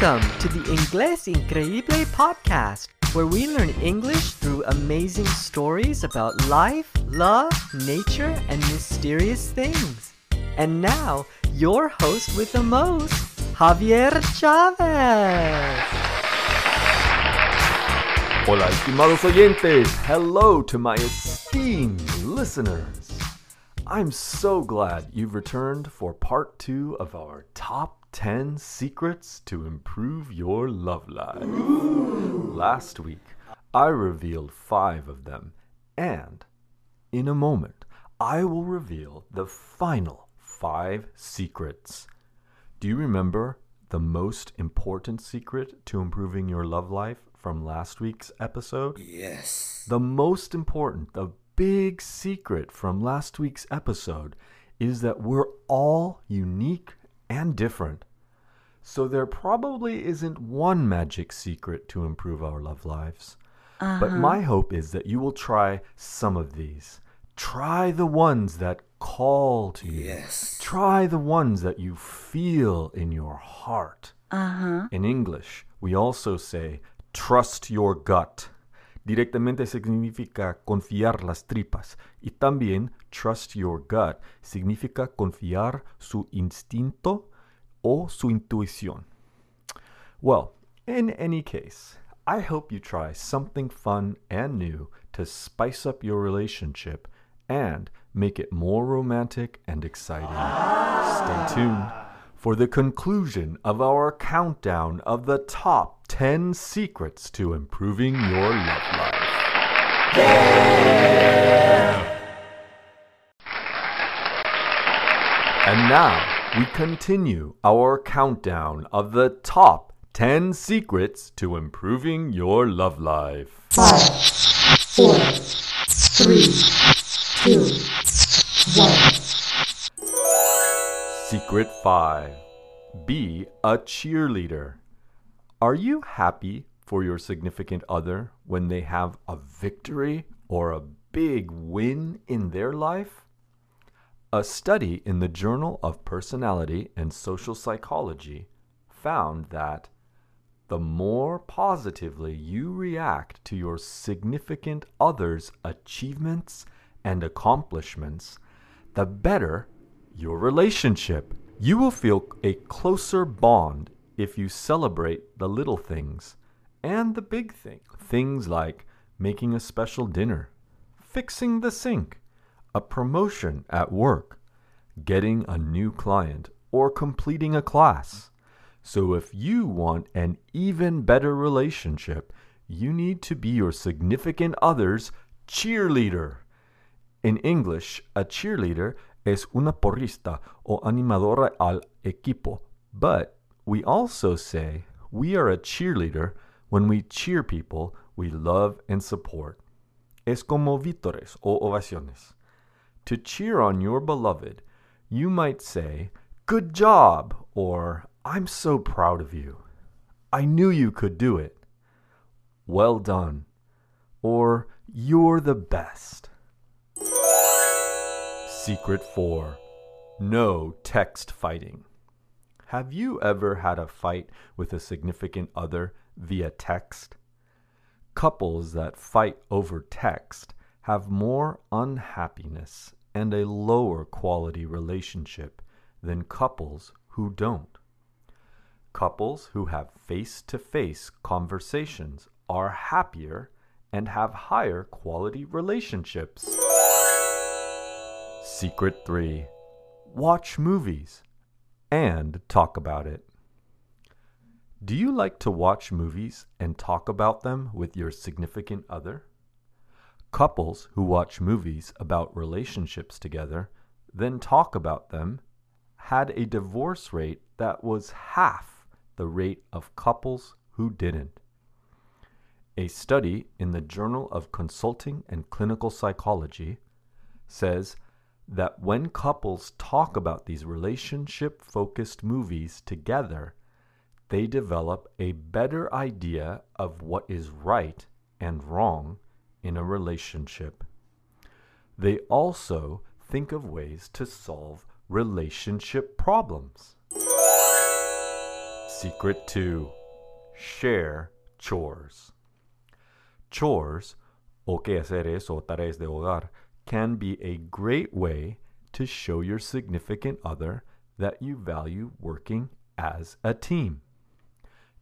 Welcome to the Inglés Increíble podcast, where we learn English through amazing stories about life, love, nature, and mysterious things. And now, your host with the most, Javier Chavez. Hola, estimados oyentes. Hello to my esteemed listeners. I'm so glad you've returned for part two of our top 10 secrets to improve your love life. Last week, I revealed five of them, and in a moment, I will reveal the final five secrets. Do you remember the most important secret to improving your love life from last week's episode? Yes. The most important, the big secret from last week's episode is that we're all unique and different. So there probably isn't one magic secret to improve our love lives. But my hope is that you will try some of these. Try the ones that call to you. Yes. Try the ones that you feel in your heart. Uh-huh. In English, we also say trust your gut. Directamente significa confiar las tripas. Y también trust your gut significa confiar su instinto o su intuición. Well, in any case, I hope you try something fun and new to spice up your relationship and make it more romantic and exciting. Stay tuned for the conclusion of our countdown of the top 10 secrets to improving your love life. And now we continue our countdown of the top 10 secrets to improving your love life. Five, four, three, two, one. Secret 5 Be a cheerleader. Are you happy for your significant other when they have a victory or a big win in their life? A study in the Journal of Personality and Social Psychology found that the more positively you react to your significant other's achievements and accomplishments, the better your relationship. You will feel a closer bond if you celebrate the little things and the big things. Things like making a special dinner, fixing the sink, a promotion at work, getting a new client, or completing a class. So, if you want an even better relationship, you need to be your significant other's cheerleader. In English, a cheerleader es una porrista o animadora al equipo, but we also say we are a cheerleader when we cheer people we love and support. Es como vítores o ovaciones. To cheer on your beloved, you might say, Good job, or I'm so proud of you. I knew you could do it. Well done, or You're the best. Secret 4 No text fighting. Have you ever had a fight with a significant other via text? Couples that fight over text have more unhappiness and a lower quality relationship than couples who don't. Couples who have face to face conversations are happier and have higher quality relationships. Secret 3 Watch movies and talk about it. Do you like to watch movies and talk about them with your significant other? Couples who watch movies about relationships together, then talk about them, had a divorce rate that was half the rate of couples who didn't. A study in the Journal of Consulting and Clinical Psychology says that when couples talk about these relationship focused movies together, they develop a better idea of what is right and wrong in a relationship. They also think of ways to solve relationship problems. Secret 2 Share chores. Chores, o que hacer es o tareas de hogar, can be a great way to show your significant other that you value working as a team.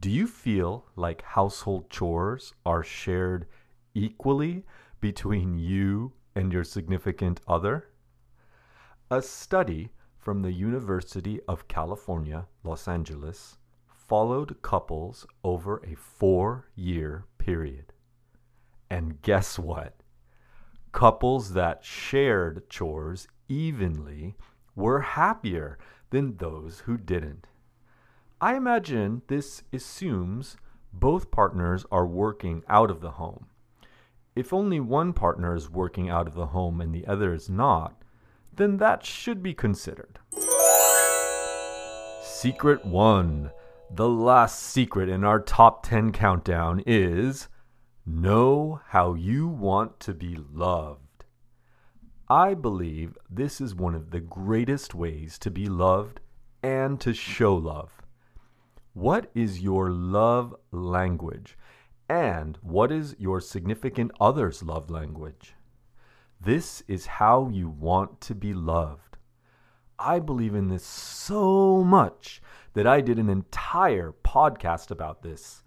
Do you feel like household chores are shared equally between you and your significant other? A study from the University of California, Los Angeles, followed couples over a four year period. And guess what? Couples that shared chores evenly were happier than those who didn't. I imagine this assumes both partners are working out of the home. If only one partner is working out of the home and the other is not, then that should be considered. Secret 1. The last secret in our top 10 countdown is know how you want to be loved. I believe this is one of the greatest ways to be loved and to show love. What is your love language? And what is your significant other's love language? This is how you want to be loved. I believe in this so much that I did an entire podcast about this.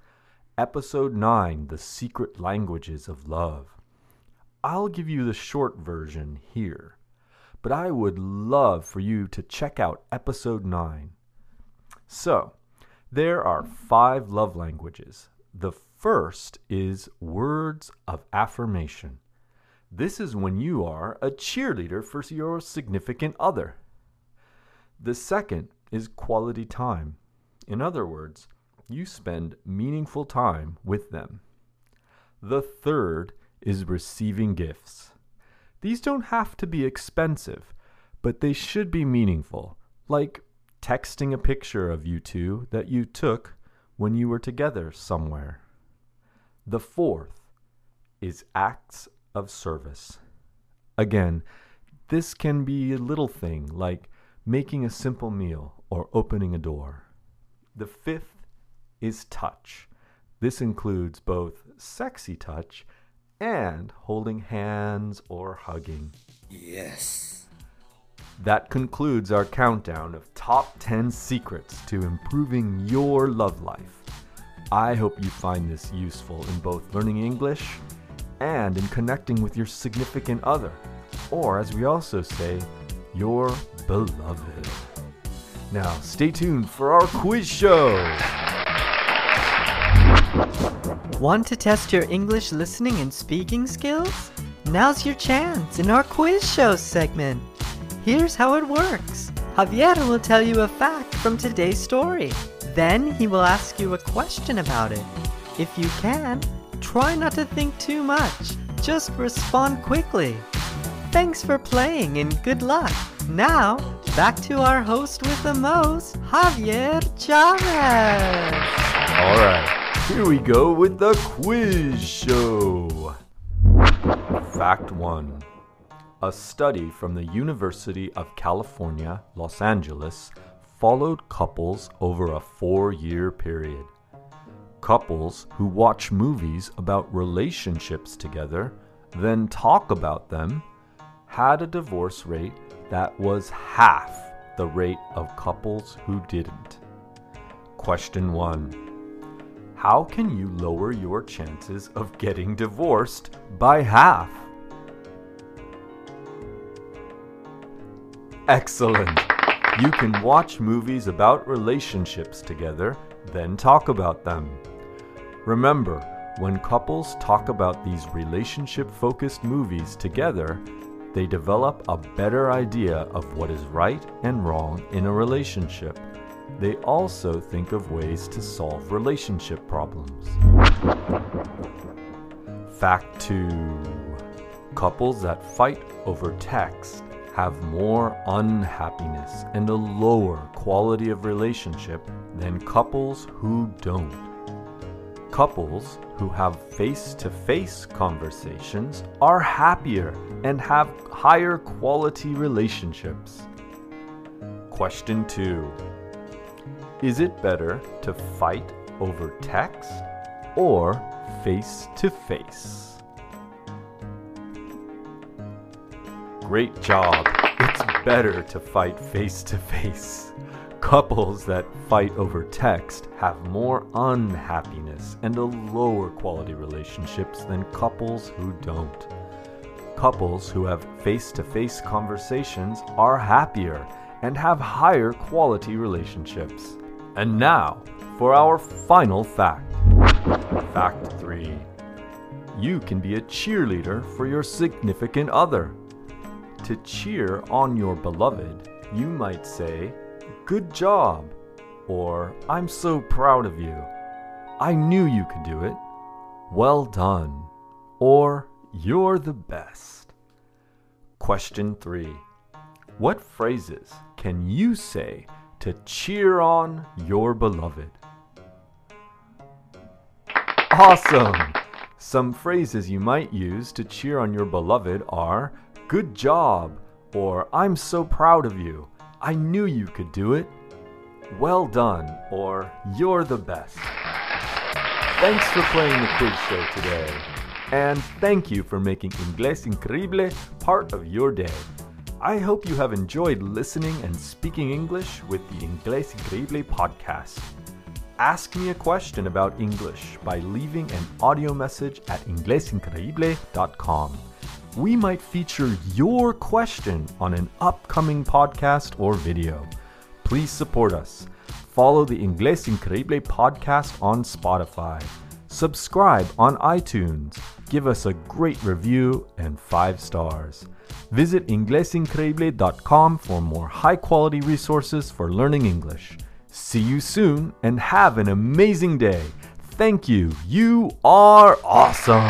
Episode 9 The Secret Languages of Love. I'll give you the short version here, but I would love for you to check out episode 9. So, there are five love languages. The first is words of affirmation. This is when you are a cheerleader for your significant other. The second is quality time. In other words, you spend meaningful time with them. The third is receiving gifts. These don't have to be expensive, but they should be meaningful, like texting a picture of you two that you took when you were together somewhere. The fourth is acts of service. Again, this can be a little thing like making a simple meal or opening a door. The fifth is touch. This includes both sexy touch and holding hands or hugging. Yes. That concludes our countdown of top 10 secrets to improving your love life. I hope you find this useful in both learning English and in connecting with your significant other, or as we also say, your beloved. Now, stay tuned for our quiz show. Want to test your English listening and speaking skills? Now's your chance in our quiz show segment. Here's how it works Javier will tell you a fact from today's story. Then he will ask you a question about it. If you can, try not to think too much. Just respond quickly. Thanks for playing and good luck. Now, back to our host with the most, Javier Chavez. All right, here we go with the quiz show. Fact 1 A study from the University of California, Los Angeles, followed couples over a four year period. Couples who watch movies about relationships together, then talk about them, had a divorce rate that was half the rate of couples who didn't. Question 1 how can you lower your chances of getting divorced by half? Excellent! You can watch movies about relationships together, then talk about them. Remember, when couples talk about these relationship focused movies together, they develop a better idea of what is right and wrong in a relationship they also think of ways to solve relationship problems. Fact 2 Couples that fight over text have more unhappiness and a lower quality of relationship than couples who don't. Couples who have face to face conversations are happier and have higher quality relationships. Question 2 Is it better to fight over text or face to face? Great job! It's better to fight face to face. Couples that fight over text have more unhappiness and a lower quality relationships than couples who don't. Couples who have face to face conversations are happier and have higher quality relationships. And now for our final fact. Fact 3 You can be a cheerleader for your significant other. To cheer on your beloved, you might say, Good job, or I'm so proud of you. I knew you could do it. Well done, or You're the best. Question 3 What phrases can you say to cheer on your beloved? Awesome! Some phrases you might use to cheer on your beloved are Good job, or I'm so proud of you. I knew you could do it. Well done, or You're the best. Thanks for playing the quiz show today. And thank you for making Inglés Increíble part of your day. I hope you have enjoyed listening and speaking English with the Inglés Increíble podcast. Ask me a question about English by leaving an audio message at inglesincreíble.com. We might feature your question on an upcoming podcast or video. Please support us. Follow the Inglés Increíble podcast on Spotify. Subscribe on iTunes. Give us a great review and five stars. Visit inglesincreíble.com for more high quality resources for learning English. See you soon and have an amazing day. Thank you. You are awesome.